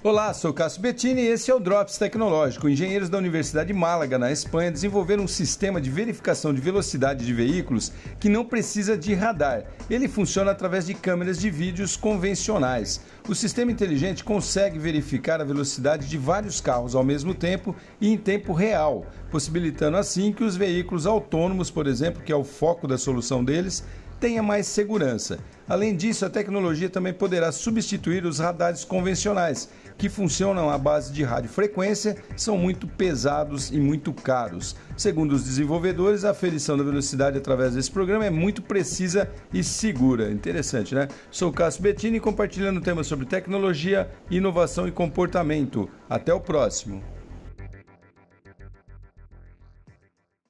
Olá, sou Cássio Bettini e esse é o Drops Tecnológico. Engenheiros da Universidade de Málaga, na Espanha, desenvolveram um sistema de verificação de velocidade de veículos que não precisa de radar. Ele funciona através de câmeras de vídeos convencionais. O sistema inteligente consegue verificar a velocidade de vários carros ao mesmo tempo e em tempo real, possibilitando assim que os veículos autônomos, por exemplo, que é o foco da solução deles, tenha mais segurança. Além disso, a tecnologia também poderá substituir os radares convencionais, que funcionam à base de radiofrequência, são muito pesados e muito caros. Segundo os desenvolvedores, a aferição da velocidade através desse programa é muito precisa e segura. Interessante, né? Sou Cássio Bettini compartilhando temas sobre tecnologia, inovação e comportamento. Até o próximo.